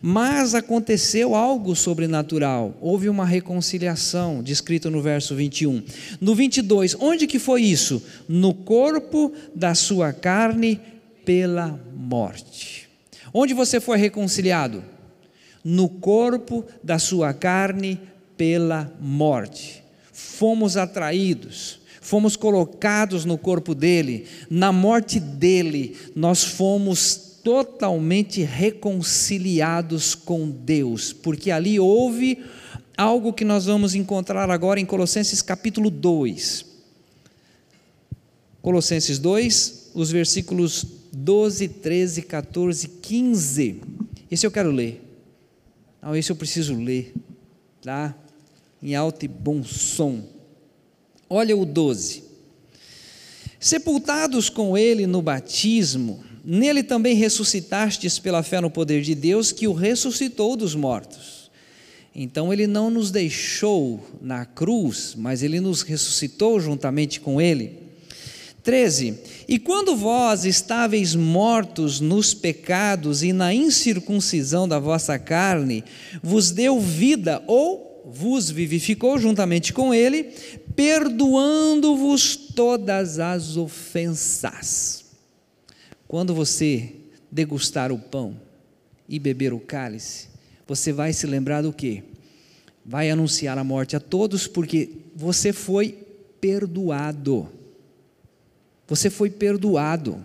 mas aconteceu algo sobrenatural, houve uma reconciliação, descrito no verso 21. No 22, onde que foi isso? No corpo da sua carne pela morte. Onde você foi reconciliado? No corpo da sua carne pela morte. Fomos atraídos, fomos colocados no corpo dele, na morte dele, nós fomos totalmente reconciliados com Deus, porque ali houve algo que nós vamos encontrar agora em Colossenses capítulo 2. Colossenses 2, os versículos 12, 13, 14, 15. Esse eu quero ler. Não, esse eu preciso ler, tá? Em alto e bom som. Olha o 12. Sepultados com ele no batismo, nele também ressuscitastes pela fé no poder de Deus que o ressuscitou dos mortos. Então ele não nos deixou na cruz, mas ele nos ressuscitou juntamente com ele 13. E quando vós estáveis mortos nos pecados e na incircuncisão da vossa carne, vos deu vida ou vos vivificou juntamente com ele, perdoando-vos todas as ofensas. Quando você degustar o pão e beber o cálice, você vai se lembrar do que? Vai anunciar a morte a todos, porque você foi perdoado. Você foi perdoado.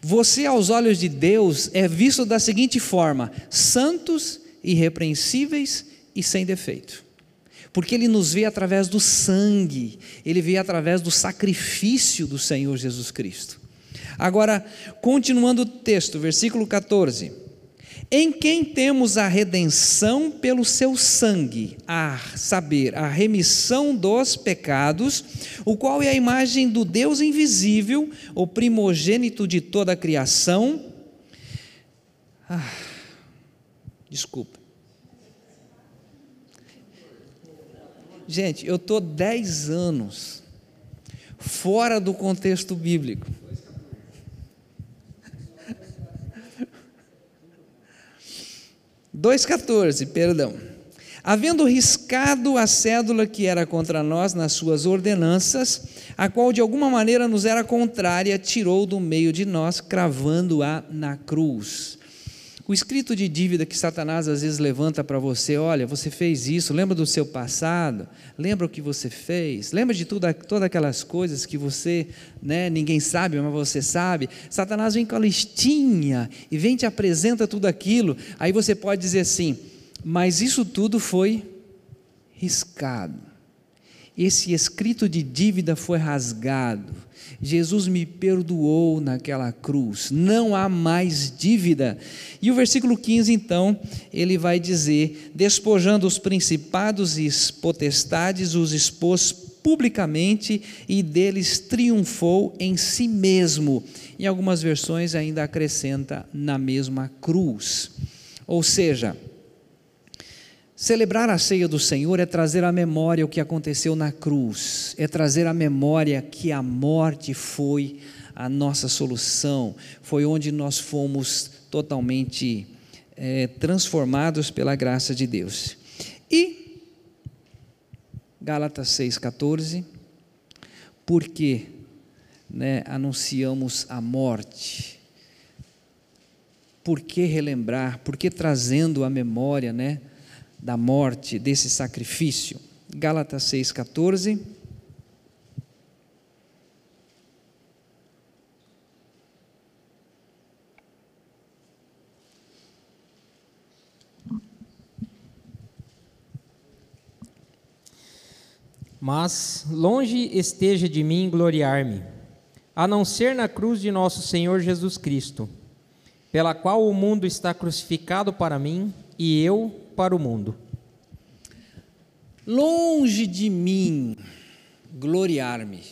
Você, aos olhos de Deus, é visto da seguinte forma: santos, irrepreensíveis e sem defeito. Porque Ele nos vê através do sangue, Ele vê através do sacrifício do Senhor Jesus Cristo. Agora, continuando o texto, versículo 14 em quem temos a redenção pelo seu sangue, a saber, a remissão dos pecados, o qual é a imagem do Deus invisível, o primogênito de toda a criação. Ah, desculpa. Gente, eu estou dez anos fora do contexto bíblico. 2,14, perdão. Havendo riscado a cédula que era contra nós nas suas ordenanças, a qual de alguma maneira nos era contrária, tirou do meio de nós, cravando-a na cruz. O escrito de dívida que Satanás às vezes levanta para você, olha, você fez isso, lembra do seu passado, lembra o que você fez, lembra de tudo, todas aquelas coisas que você, né, ninguém sabe, mas você sabe. Satanás vem com a listinha e vem te apresenta tudo aquilo. Aí você pode dizer assim, mas isso tudo foi riscado. Esse escrito de dívida foi rasgado. Jesus me perdoou naquela cruz, não há mais dívida. E o versículo 15, então, ele vai dizer: despojando os principados e potestades, os expôs publicamente e deles triunfou em si mesmo. Em algumas versões ainda acrescenta na mesma cruz. Ou seja, Celebrar a ceia do Senhor é trazer à memória o que aconteceu na cruz, é trazer à memória que a morte foi a nossa solução, foi onde nós fomos totalmente é, transformados pela graça de Deus. E, Gálatas 6,14, porque né, anunciamos a morte? Por que relembrar? Por que trazendo à memória, né? Da morte, desse sacrifício. Gálatas 6,14. Mas longe esteja de mim gloriar-me, a não ser na cruz de nosso Senhor Jesus Cristo, pela qual o mundo está crucificado para mim e eu para o mundo. Longe de mim gloriar-me.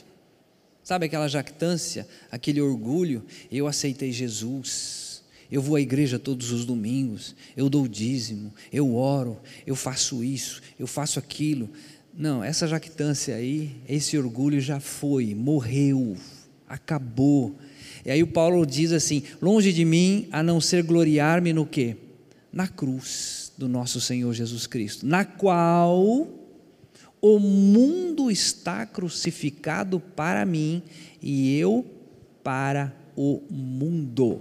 Sabe aquela jactância, aquele orgulho? Eu aceitei Jesus. Eu vou à igreja todos os domingos, eu dou dízimo, eu oro, eu faço isso, eu faço aquilo. Não, essa jactância aí, esse orgulho já foi, morreu, acabou. E aí o Paulo diz assim: longe de mim a não ser gloriar-me no quê? Na cruz do nosso Senhor Jesus Cristo, na qual o mundo está crucificado para mim e eu para o mundo.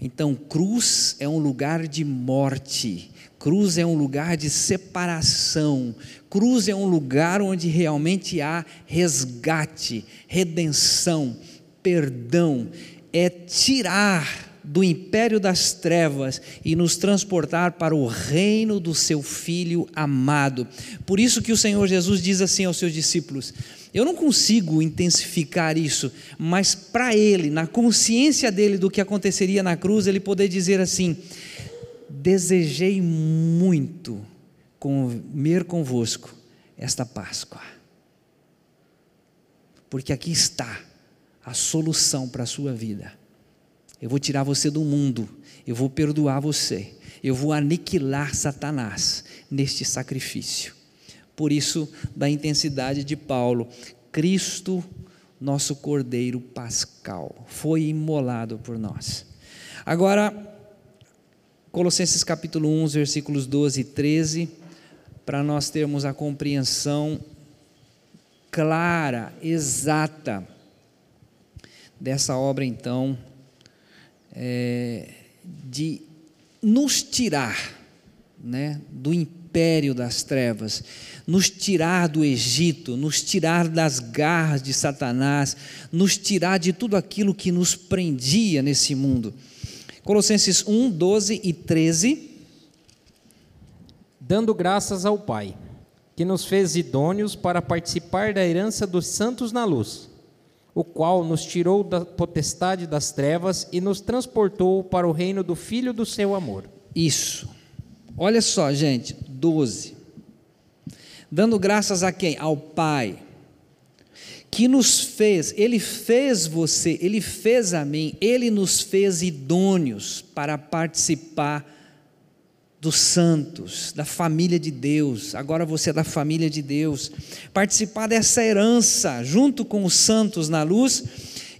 Então, cruz é um lugar de morte, cruz é um lugar de separação, cruz é um lugar onde realmente há resgate, redenção, perdão, é tirar do império das trevas e nos transportar para o reino do seu filho amado. Por isso que o Senhor Jesus diz assim aos seus discípulos: eu não consigo intensificar isso, mas para ele, na consciência dele do que aconteceria na cruz, ele poder dizer assim: desejei muito comer convosco esta Páscoa, porque aqui está a solução para a sua vida. Eu vou tirar você do mundo, eu vou perdoar você, eu vou aniquilar Satanás neste sacrifício. Por isso, da intensidade de Paulo, Cristo, nosso Cordeiro Pascal, foi imolado por nós. Agora, Colossenses capítulo 1, versículos 12 e 13, para nós termos a compreensão clara, exata dessa obra, então, é, de nos tirar né, do império das trevas, nos tirar do Egito, nos tirar das garras de Satanás, nos tirar de tudo aquilo que nos prendia nesse mundo. Colossenses 1, 12 e 13. Dando graças ao Pai, que nos fez idôneos para participar da herança dos santos na luz o qual nos tirou da potestade das trevas e nos transportou para o reino do Filho do seu amor. Isso. Olha só, gente, 12. Dando graças a quem? Ao Pai, que nos fez, Ele fez você, Ele fez a mim, Ele nos fez idôneos para participar dos santos, da família de Deus. Agora você é da família de Deus. Participar dessa herança junto com os santos na luz.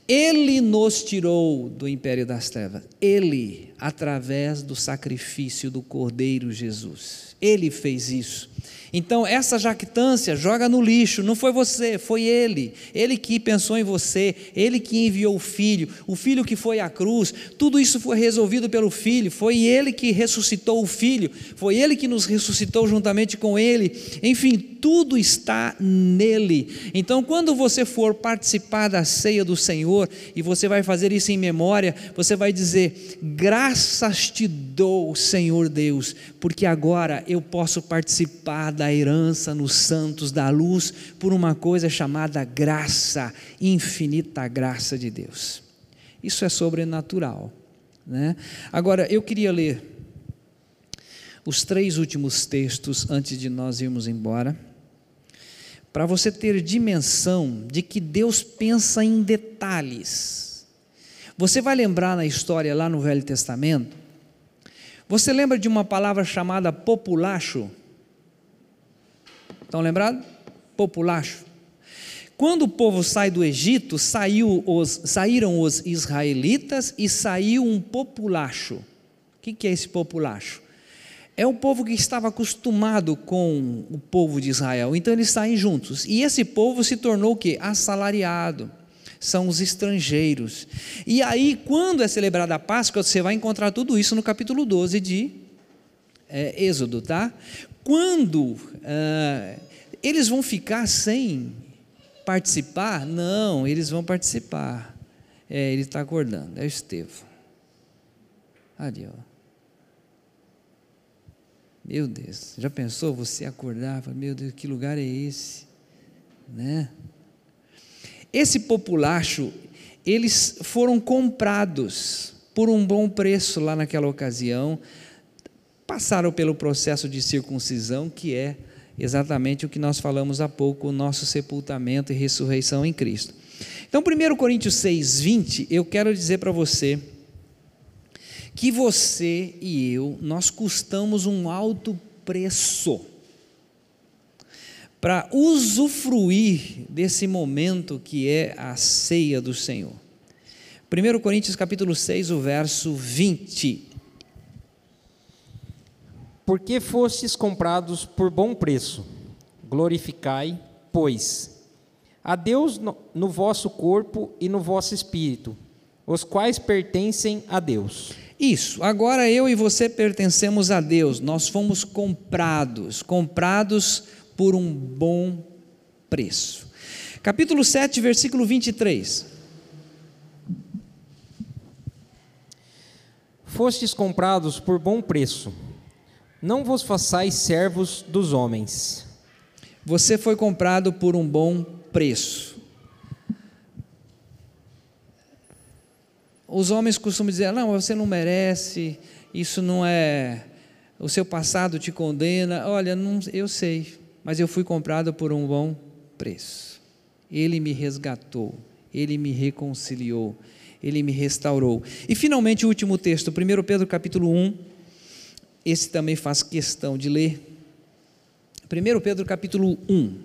Ele nos tirou do império das trevas. Ele, através do sacrifício do Cordeiro Jesus. Ele fez isso. Então, essa jactância joga no lixo, não foi você, foi ele. Ele que pensou em você, ele que enviou o filho, o filho que foi à cruz, tudo isso foi resolvido pelo filho, foi ele que ressuscitou o filho, foi ele que nos ressuscitou juntamente com ele. Enfim, tudo está nele. Então, quando você for participar da ceia do Senhor, e você vai fazer isso em memória, você vai dizer: Graças te dou, Senhor Deus, porque agora eu posso participar da herança nos santos da luz por uma coisa chamada graça, infinita graça de Deus. Isso é sobrenatural. Né? Agora, eu queria ler os três últimos textos antes de nós irmos embora, para você ter dimensão de que Deus pensa em detalhes. Você vai lembrar na história lá no Velho Testamento, você lembra de uma palavra chamada populacho? Estão lembrados? Populacho. Quando o povo sai do Egito, os, saíram os israelitas e saiu um populacho. O que, que é esse populacho? É o povo que estava acostumado com o povo de Israel, então eles saem juntos. E esse povo se tornou o quê? Assalariado. São os estrangeiros. E aí, quando é celebrada a Páscoa, você vai encontrar tudo isso no capítulo 12 de é, Êxodo, tá? Quando ah, eles vão ficar sem participar? Não, eles vão participar. É, ele está acordando, é o Estevão. Ali, ó. Meu Deus, já pensou você acordar? Meu Deus, que lugar é esse? Né? Esse populacho, eles foram comprados por um bom preço lá naquela ocasião passaram pelo processo de circuncisão, que é exatamente o que nós falamos há pouco, o nosso sepultamento e ressurreição em Cristo. Então, 1 Coríntios 6, 20, eu quero dizer para você que você e eu, nós custamos um alto preço para usufruir desse momento que é a ceia do Senhor. 1 Coríntios capítulo 6, o verso 20 porque fostes comprados por bom preço. Glorificai, pois, a Deus no, no vosso corpo e no vosso espírito, os quais pertencem a Deus. Isso, agora eu e você pertencemos a Deus, nós fomos comprados, comprados por um bom preço. Capítulo 7, versículo 23. Fostes comprados por bom preço não vos façais servos dos homens. Você foi comprado por um bom preço. Os homens costumam dizer: não, você não merece, isso não é. O seu passado te condena. Olha, não, eu sei, mas eu fui comprado por um bom preço. Ele me resgatou, ele me reconciliou, ele me restaurou. E finalmente o último texto, 1 Pedro capítulo 1, esse também faz questão de ler. 1 Pedro capítulo 1.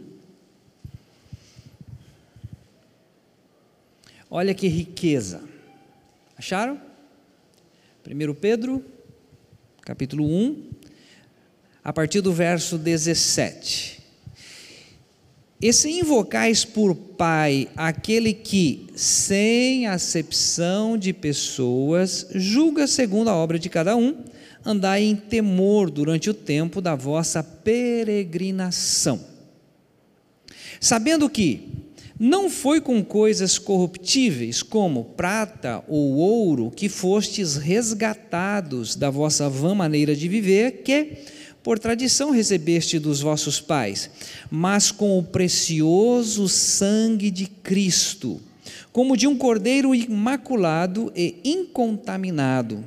Olha que riqueza. Acharam? 1 Pedro, capítulo 1, a partir do verso 17. E se invocais por Pai aquele que, sem acepção de pessoas, julga segundo a obra de cada um, andai em temor durante o tempo da vossa peregrinação. Sabendo que não foi com coisas corruptíveis, como prata ou ouro, que fostes resgatados da vossa vã maneira de viver, que, por tradição, recebeste dos vossos pais, mas com o precioso sangue de Cristo, como de um cordeiro imaculado e incontaminado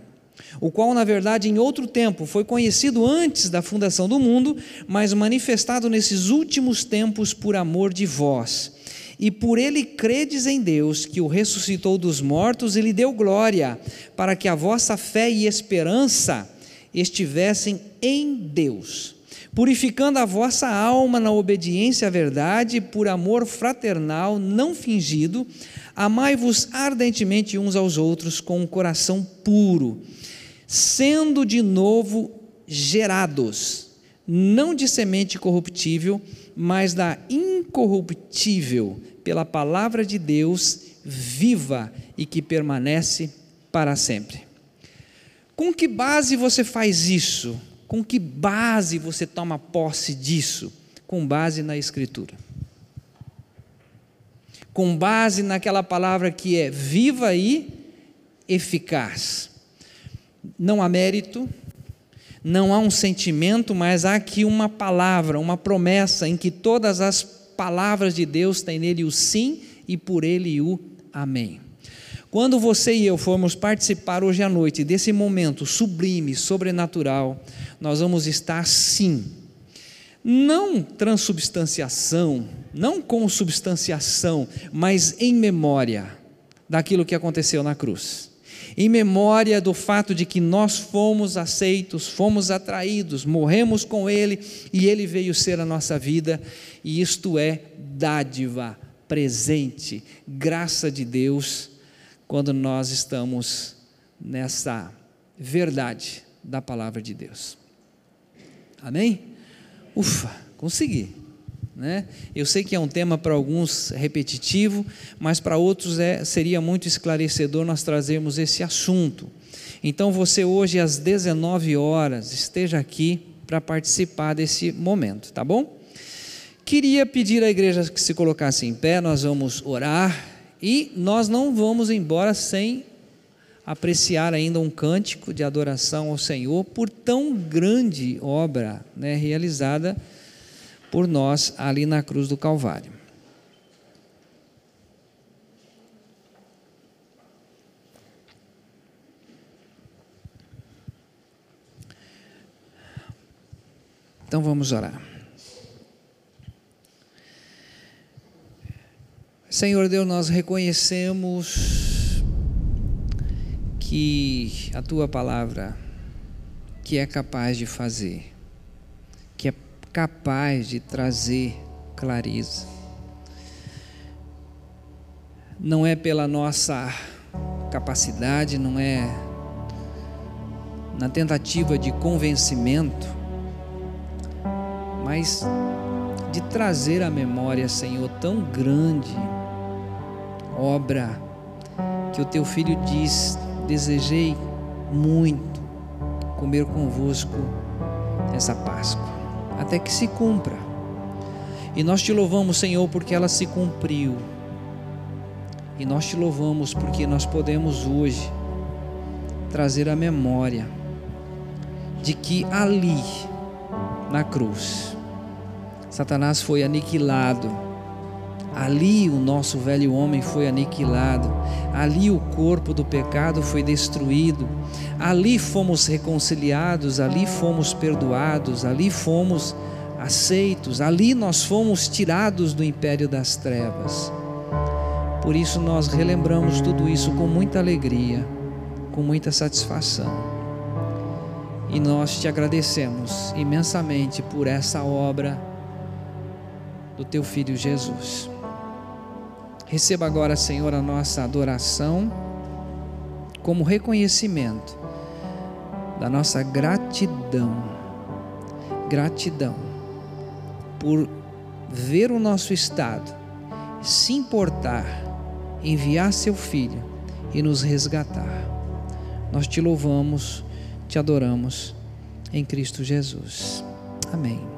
o qual, na verdade, em outro tempo foi conhecido antes da fundação do mundo, mas manifestado nesses últimos tempos por amor de vós. E por ele credes em Deus, que o ressuscitou dos mortos e lhe deu glória, para que a vossa fé e esperança estivessem em Deus, purificando a vossa alma na obediência à verdade, por amor fraternal não fingido, amai-vos ardentemente uns aos outros com um coração puro, sendo de novo gerados, não de semente corruptível, mas da incorruptível, pela palavra de Deus viva e que permanece para sempre. Com que base você faz isso? Com que base você toma posse disso? Com base na Escritura. Com base naquela palavra que é viva e eficaz. Não há mérito, não há um sentimento, mas há aqui uma palavra, uma promessa em que todas as palavras de Deus têm nele o sim e por ele o amém. Quando você e eu formos participar hoje à noite desse momento sublime, sobrenatural, nós vamos estar sim, não transubstanciação, não consubstanciação, mas em memória daquilo que aconteceu na cruz. Em memória do fato de que nós fomos aceitos, fomos atraídos, morremos com Ele e Ele veio ser a nossa vida, e isto é dádiva, presente, graça de Deus quando nós estamos nessa verdade da palavra de Deus. Amém? Ufa, consegui. Né? Eu sei que é um tema para alguns repetitivo, mas para outros é, seria muito esclarecedor nós trazermos esse assunto. Então você hoje às 19 horas esteja aqui para participar desse momento, tá bom? Queria pedir à igreja que se colocasse em pé, nós vamos orar e nós não vamos embora sem apreciar ainda um cântico de adoração ao Senhor por tão grande obra né, realizada por nós ali na cruz do Calvário. Então vamos orar. Senhor Deus, nós reconhecemos que a tua palavra, que é capaz de fazer, capaz de trazer clareza, não é pela nossa capacidade, não é na tentativa de convencimento, mas de trazer à memória, Senhor, tão grande obra que o teu filho diz: Desejei muito comer convosco essa Páscoa, até que se cumpra. E nós te louvamos, Senhor, porque ela se cumpriu. E nós te louvamos porque nós podemos hoje trazer a memória de que ali, na cruz, Satanás foi aniquilado Ali o nosso velho homem foi aniquilado, ali o corpo do pecado foi destruído, ali fomos reconciliados, ali fomos perdoados, ali fomos aceitos, ali nós fomos tirados do império das trevas. Por isso nós relembramos tudo isso com muita alegria, com muita satisfação. E nós te agradecemos imensamente por essa obra do teu filho Jesus. Receba agora, Senhor, a nossa adoração como reconhecimento da nossa gratidão. Gratidão por ver o nosso estado, se importar, enviar seu filho e nos resgatar. Nós te louvamos, te adoramos em Cristo Jesus. Amém.